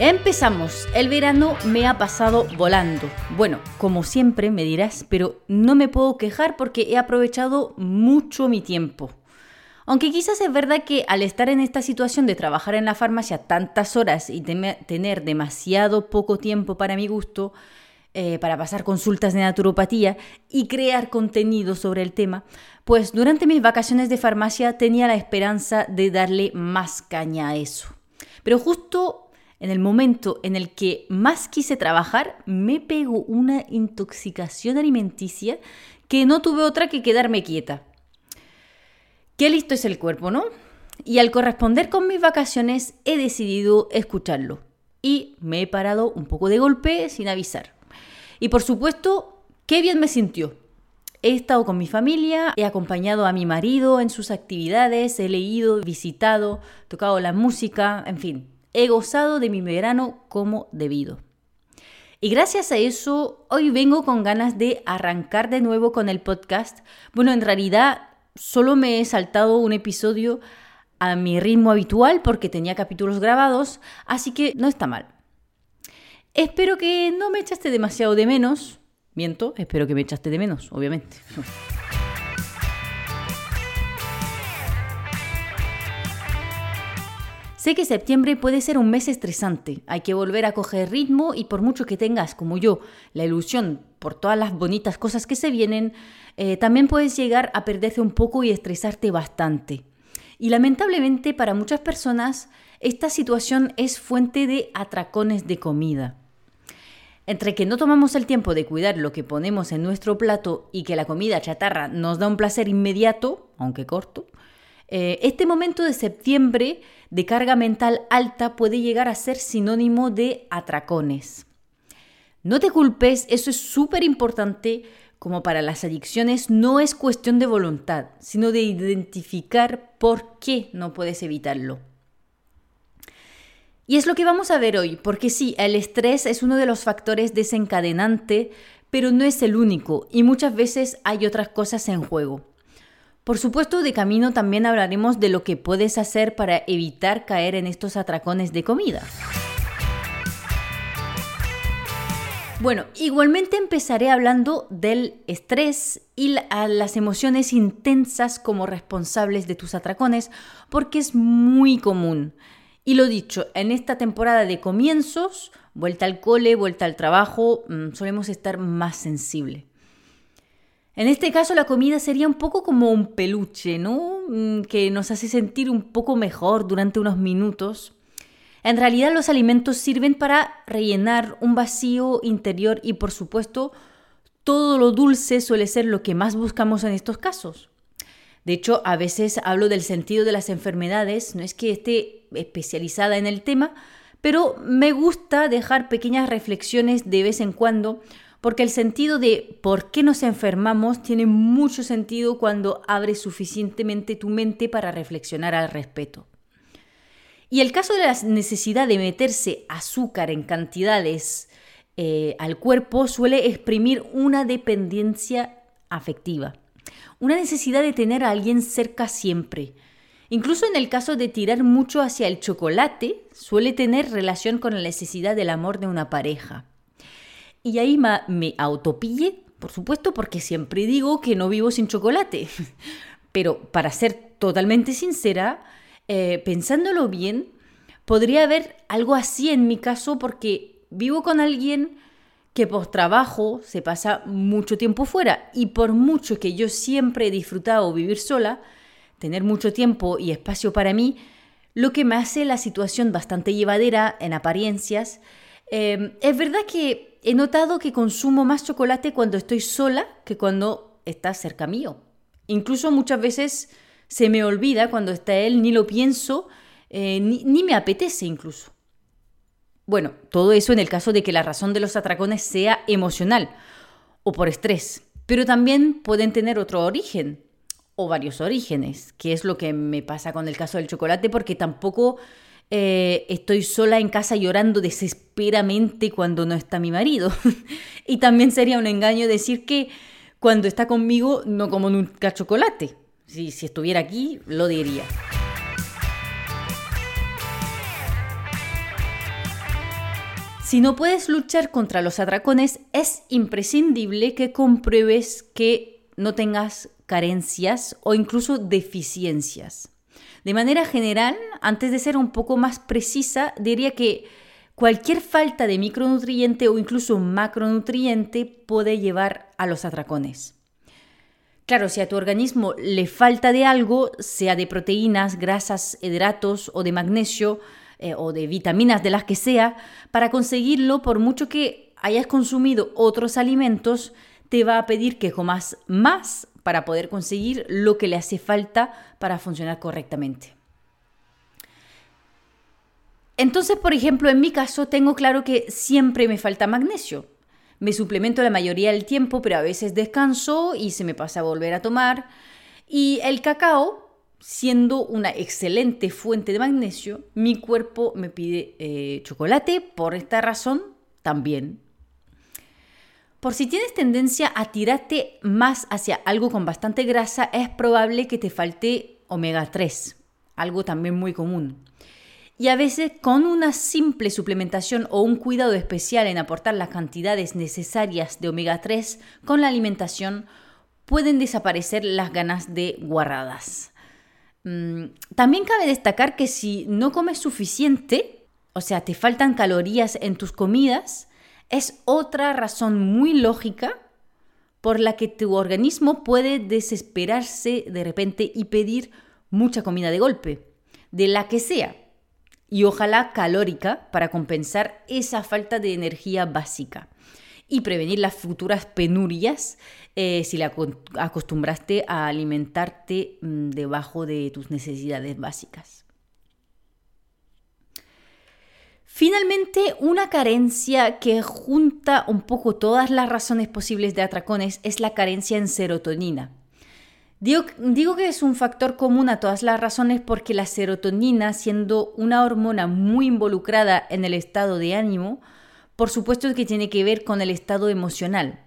Empezamos. El verano me ha pasado volando. Bueno, como siempre me dirás, pero no me puedo quejar porque he aprovechado mucho mi tiempo. Aunque quizás es verdad que al estar en esta situación de trabajar en la farmacia tantas horas y tener demasiado poco tiempo para mi gusto, eh, para pasar consultas de naturopatía y crear contenido sobre el tema, pues durante mis vacaciones de farmacia tenía la esperanza de darle más caña a eso. Pero justo en el momento en el que más quise trabajar, me pegó una intoxicación alimenticia que no tuve otra que quedarme quieta. Qué listo es el cuerpo, ¿no? Y al corresponder con mis vacaciones he decidido escucharlo. Y me he parado un poco de golpe sin avisar. Y por supuesto, qué bien me sintió. He estado con mi familia, he acompañado a mi marido en sus actividades, he leído, visitado, tocado la música, en fin, he gozado de mi verano como debido. Y gracias a eso, hoy vengo con ganas de arrancar de nuevo con el podcast. Bueno, en realidad solo me he saltado un episodio a mi ritmo habitual porque tenía capítulos grabados, así que no está mal. Espero que no me echaste demasiado de menos. Miento, espero que me echaste de menos, obviamente. Sé que septiembre puede ser un mes estresante, hay que volver a coger ritmo y por mucho que tengas, como yo, la ilusión por todas las bonitas cosas que se vienen, eh, también puedes llegar a perderse un poco y estresarte bastante. Y lamentablemente para muchas personas esta situación es fuente de atracones de comida. Entre que no tomamos el tiempo de cuidar lo que ponemos en nuestro plato y que la comida chatarra nos da un placer inmediato, aunque corto, eh, este momento de septiembre de carga mental alta puede llegar a ser sinónimo de atracones. No te culpes, eso es súper importante como para las adicciones, no es cuestión de voluntad, sino de identificar por qué no puedes evitarlo. Y es lo que vamos a ver hoy, porque sí, el estrés es uno de los factores desencadenante, pero no es el único, y muchas veces hay otras cosas en juego. Por supuesto, de camino también hablaremos de lo que puedes hacer para evitar caer en estos atracones de comida. Bueno, igualmente empezaré hablando del estrés y las emociones intensas como responsables de tus atracones, porque es muy común. Y lo dicho, en esta temporada de comienzos, vuelta al cole, vuelta al trabajo, mm, solemos estar más sensibles. En este caso la comida sería un poco como un peluche, ¿no? Mm, que nos hace sentir un poco mejor durante unos minutos en realidad los alimentos sirven para rellenar un vacío interior y por supuesto todo lo dulce suele ser lo que más buscamos en estos casos. De hecho, a veces hablo del sentido de las enfermedades, no es que esté especializada en el tema, pero me gusta dejar pequeñas reflexiones de vez en cuando, porque el sentido de por qué nos enfermamos tiene mucho sentido cuando abres suficientemente tu mente para reflexionar al respecto. Y el caso de la necesidad de meterse azúcar en cantidades eh, al cuerpo suele exprimir una dependencia afectiva, una necesidad de tener a alguien cerca siempre. Incluso en el caso de tirar mucho hacia el chocolate, suele tener relación con la necesidad del amor de una pareja. Y ahí me autopille, por supuesto, porque siempre digo que no vivo sin chocolate. Pero para ser totalmente sincera, eh, pensándolo bien, podría haber algo así en mi caso porque vivo con alguien que por trabajo se pasa mucho tiempo fuera y por mucho que yo siempre he disfrutado vivir sola, tener mucho tiempo y espacio para mí, lo que me hace la situación bastante llevadera en apariencias, eh, es verdad que he notado que consumo más chocolate cuando estoy sola que cuando está cerca mío. Incluso muchas veces se me olvida cuando está él, ni lo pienso, eh, ni, me apetece incluso. Bueno, todo eso en el caso de que la razón de los atracones sea emocional o por estrés, pero también pueden tener otro origen. o varios orígenes, que es lo que me pasa con el caso del chocolate, porque tampoco eh, estoy sola en casa llorando desesperamente cuando no está mi marido. y también sería un engaño decir que cuando está conmigo no como nunca chocolate. Si, si estuviera aquí, lo diría. Si no puedes luchar contra los atracones, es imprescindible que compruebes que no tengas carencias o incluso deficiencias. De manera general, antes de ser un poco más precisa, diría que cualquier falta de micronutriente o incluso macronutriente puede llevar a los atracones. Claro, si a tu organismo le falta de algo, sea de proteínas, grasas, hidratos o de magnesio eh, o de vitaminas, de las que sea, para conseguirlo, por mucho que hayas consumido otros alimentos, te va a pedir que comas más para poder conseguir lo que le hace falta para funcionar correctamente. Entonces, por ejemplo, en mi caso tengo claro que siempre me falta magnesio. Me suplemento la mayoría del tiempo, pero a veces descanso y se me pasa a volver a tomar. Y el cacao, siendo una excelente fuente de magnesio, mi cuerpo me pide eh, chocolate. Por esta razón, también por si tienes tendencia a tirarte más hacia algo con bastante grasa, es probable que te falte omega 3, algo también muy común. Y a veces con una simple suplementación o un cuidado especial en aportar las cantidades necesarias de omega 3 con la alimentación, pueden desaparecer las ganas de guarradas. Mm, también cabe destacar que si no comes suficiente, o sea, te faltan calorías en tus comidas, es otra razón muy lógica por la que tu organismo puede desesperarse de repente y pedir mucha comida de golpe, de la que sea, y ojalá calórica para compensar esa falta de energía básica y prevenir las futuras penurias eh, si le acostumbraste a alimentarte mm, debajo de tus necesidades básicas. Finalmente, una carencia que junta un poco todas las razones posibles de atracones es la carencia en serotonina. Digo, que es un factor común a todas las razones porque la serotonina, siendo una hormona muy involucrada en el estado de ánimo, por supuesto que tiene que ver con el estado emocional.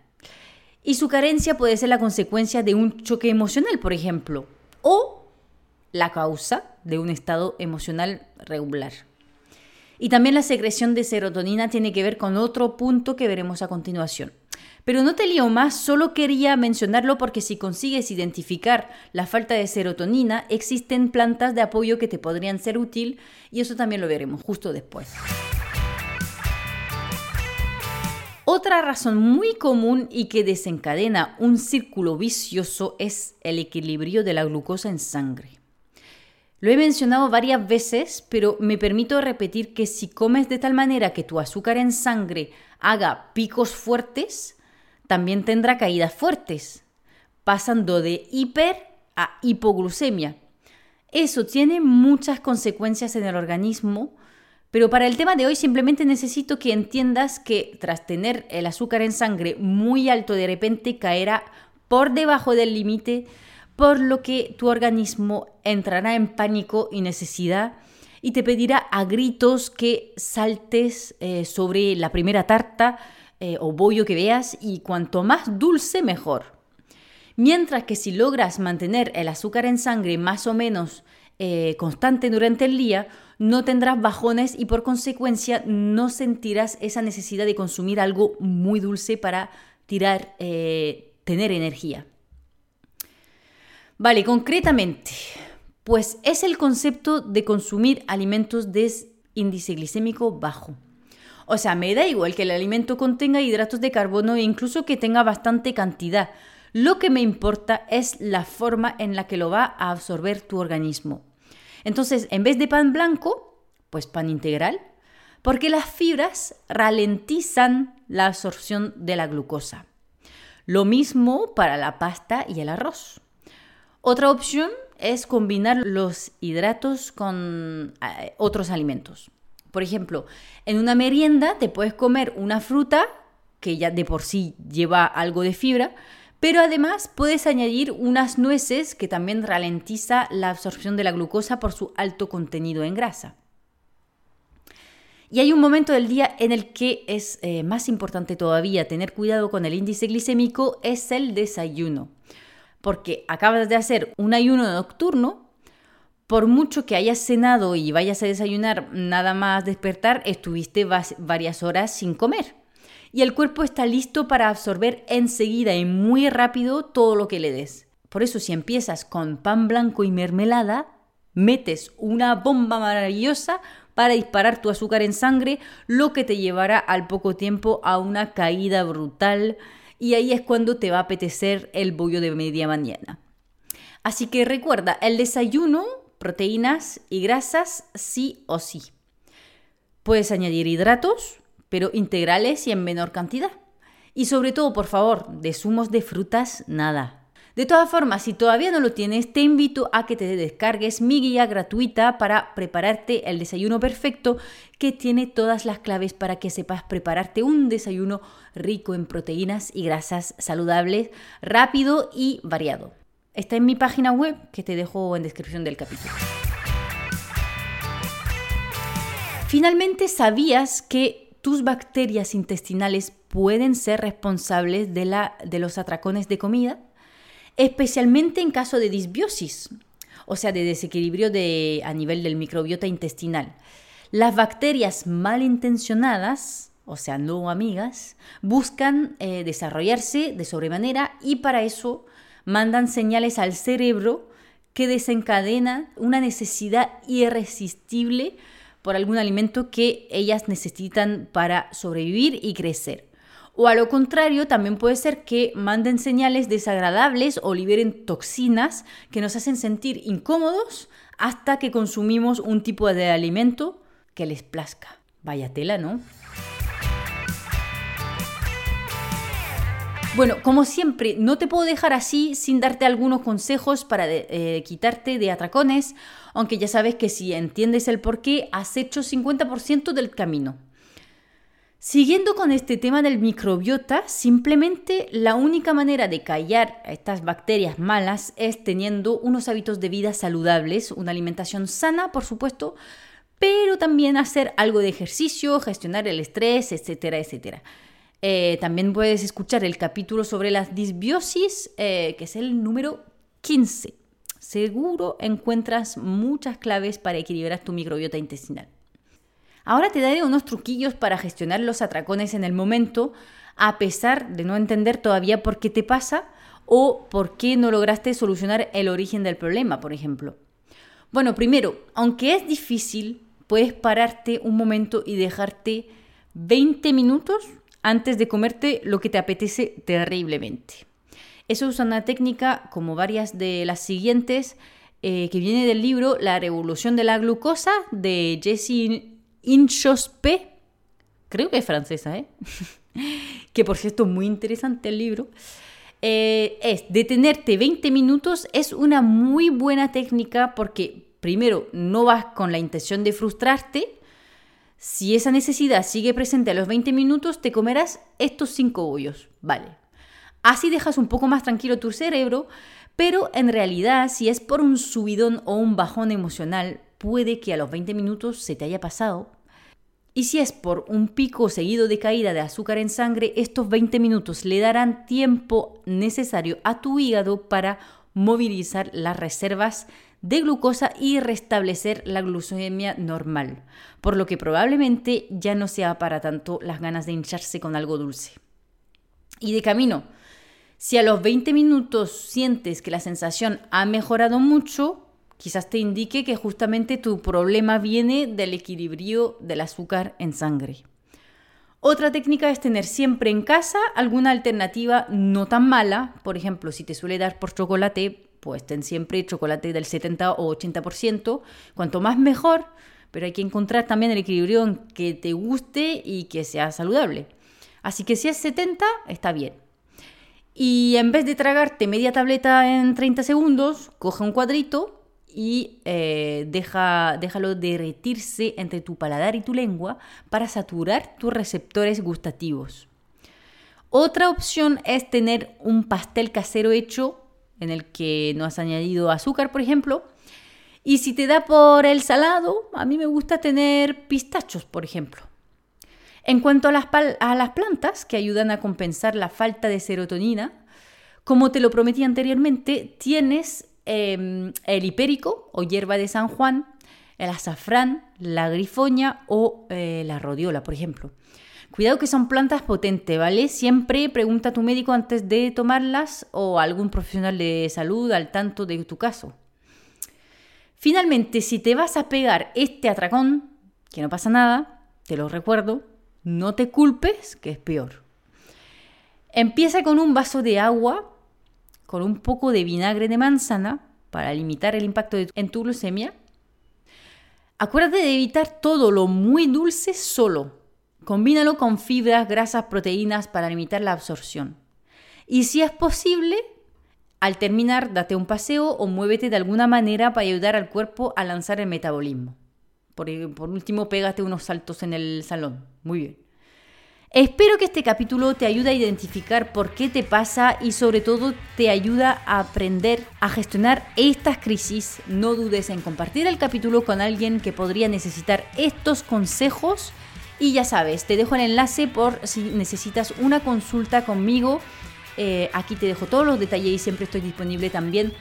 Y su carencia puede ser la consecuencia de un choque emocional, por ejemplo, o la causa de un estado emocional regular. Y también la secreción de serotonina tiene que ver con otro punto que veremos a continuación. Pero no te lío más, solo quería mencionarlo porque si consigues identificar la falta de serotonina, existen plantas de apoyo que te podrían ser útil y eso también lo veremos justo después. Otra razón muy común y que desencadena un círculo vicioso es el equilibrio de la glucosa en sangre. Lo he mencionado varias veces, pero me permito repetir que si comes de tal manera que tu azúcar en sangre haga picos fuertes, también tendrá caídas fuertes, pasando de hiper a hipoglucemia. Eso tiene muchas consecuencias en el organismo, pero para el tema de hoy simplemente necesito que entiendas que tras tener el azúcar en sangre muy alto de repente caerá por debajo del límite por lo que tu organismo entrará en pánico y necesidad y te pedirá a gritos que saltes eh, sobre la primera tarta eh, o bollo que veas y cuanto más dulce mejor. Mientras que si logras mantener el azúcar en sangre más o menos eh, constante durante el día, no tendrás bajones y por consecuencia no sentirás esa necesidad de consumir algo muy dulce para tirar, tener energía. Vale, concretamente, pues es el concepto de consumir alimentos de índice glicémico bajo. O sea, me da igual que el alimento contenga hidratos de carbono e incluso que tenga bastante cantidad. Lo que me importa es la forma en la que lo va a absorber tu organismo. Entonces, en vez de pan blanco, pues pan integral, porque las fibras ralentizan la absorción de la glucosa. Lo mismo para la pasta y el arroz. Otra opción es combinar los hidratos con eh, otros alimentos. Por ejemplo, en una merienda te puedes comer una fruta que ya de por sí lleva algo de fibra, Pero además puedes añadir unas nueces que también ralentiza la absorción de la glucosa por su alto contenido en grasa. Y hay un momento del día en el que es eh, más importante todavía tener cuidado con el índice glicémico, es el desayuno. Porque acabas de hacer un ayuno nocturno, por mucho que hayas cenado y vayas a desayunar nada más despertar, estuviste varias horas sin comer y el cuerpo está listo para absorber enseguida y muy rápido todo lo que le des. Por eso si empiezas con pan blanco y mermelada, metes una bomba maravillosa para disparar tu azúcar en sangre, lo que te llevará al poco tiempo a una caída brutal y ahí es cuando te va a apetecer el bollo de media mañana. Así que recuerda, el desayuno, proteínas y grasas sí o sí. Puedes añadir hidratos, pero integrales y en menor cantidad. Y sobre todo, por favor, de zumos de frutas, nada. De todas formas, si todavía no lo tienes, te invito a que te descargues mi guía gratuita para prepararte el desayuno perfecto que tiene todas las claves para que sepas prepararte un desayuno rico en proteínas y grasas saludables, rápido y variado. Está en mi página web que te dejo en descripción del capítulo. Finalmente, ¿sabías que tus bacterias intestinales pueden ser responsables de, la, de los atracones de comida, especialmente en caso de disbiosis, o sea, de desequilibrio de, a nivel del microbiota intestinal. Las bacterias malintencionadas, o sea, no amigas, buscan eh, desarrollarse de sobremanera y para eso mandan señales al cerebro que desencadenan una necesidad irresistible por algún alimento que ellas necesitan para sobrevivir y crecer. O a lo contrario, también puede ser que manden señales desagradables o liberen toxinas que nos hacen sentir incómodos hasta que consumimos un tipo de alimento que les plazca. Vaya tela, ¿no? Bueno, como siempre, no te puedo dejar así sin darte algunos consejos para eh, quitarte de atracones, aunque ya sabes que si entiendes el por qué, has hecho 50% del camino. Siguiendo con este tema del microbiota, simplemente la única manera de callar a estas bacterias malas es teniendo unos hábitos de vida saludables, una alimentación sana, por supuesto, pero también hacer algo de ejercicio, gestionar el estrés, etcétera, etcétera. Eh, también puedes escuchar el capítulo sobre las disbiosis, eh, que es el número 15. Seguro encuentras muchas claves para equilibrar tu microbiota intestinal. Ahora te daré unos truquillos para gestionar los atracones en el momento, a pesar de no entender todavía por qué te pasa o por qué no lograste solucionar el origen del problema, por ejemplo. Bueno, primero, aunque es difícil, puedes pararte un momento y dejarte 20 minutos antes de comerte lo que te apetece terriblemente. Eso es una técnica como varias de las siguientes eh, que viene del libro La revolución de la glucosa de Jessie Inchospe. Creo que es francesa, ¿eh? que por cierto muy interesante el libro. Eh, es detenerte 20 minutos es una muy buena técnica porque primero no vas con la intención de frustrarte si esa necesidad sigue presente a los 20 minutos, te comerás estos 5 bollos, ¿vale? Así dejas un poco más tranquilo tu cerebro, pero en realidad si es por un subidón o un bajón emocional, puede que a los 20 minutos se te haya pasado. Y si es por un pico seguido de caída de azúcar en sangre, estos 20 minutos le darán tiempo necesario a tu hígado para movilizar las reservas de glucosa y restablecer la glucemia normal, por lo que probablemente ya no sea para tanto las ganas de hincharse con algo dulce. Y de camino, si a los 20 minutos sientes que la sensación ha mejorado mucho, quizás te indique que justamente tu problema viene del equilibrio del azúcar en sangre. Otra técnica es tener siempre en casa alguna alternativa no tan mala, por ejemplo, si te suele dar por chocolate, pues ten siempre chocolate del 70 o 80%, cuanto más mejor, pero hay que encontrar también el equilibrio en que te guste y que sea saludable. Así que si es 70, está bien. Y en vez de tragarte media tableta en 30 segundos, coge un cuadrito y eh, deja, déjalo derretirse entre tu paladar y tu lengua para saturar tus receptores gustativos. Otra opción es tener un pastel casero hecho en el que no has añadido azúcar, por ejemplo. Y si te da por el salado, a mí me gusta tener pistachos, por ejemplo. En cuanto a las, plantas que ayudan a compensar la falta de serotonina, como te lo prometí anteriormente, tienes em, el hipérico o hierba de San Juan, el azafrán, la grifoña o eh, la rodiola, por ejemplo. Cuidado que son plantas potentes, ¿vale? Siempre pregunta a tu médico antes de tomarlas o a algún profesional de salud al tanto de tu caso. Finalmente, si te vas a pegar este atracón, que no pasa nada, te lo recuerdo, no te culpes, que es peor. Empieza con un vaso de agua, con un poco de vinagre de manzana, para limitar el impacto en tu glucemia. Acuérdate de evitar todo lo muy dulce solo, Combínalo con fibras, grasas, proteínas para limitar la absorción. Y si es posible, al terminar, date un paseo o muévete de alguna manera para ayudar al cuerpo a lanzar el metabolismo. Por, último, pégate unos saltos en el salón. Muy bien. Espero que este capítulo te ayude a identificar por qué te pasa y sobre todo te ayuda a aprender a gestionar estas crisis. No dudes en compartir el capítulo con alguien que podría necesitar estos consejos y ya sabes, te dejo el enlace por si necesitas una consulta conmigo. Eh, aquí te dejo todos los detalles y siempre estoy disponible también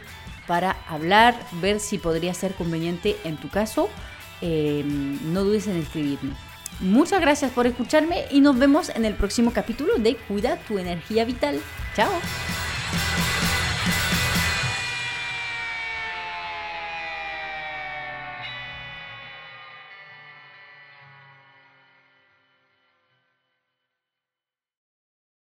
para hablar, ver si podría ser conveniente en tu caso. Eh, no dudes en escribirme. Muchas gracias por escucharme y nos vemos en el próximo capítulo de Cuida tu energía vital. Chao.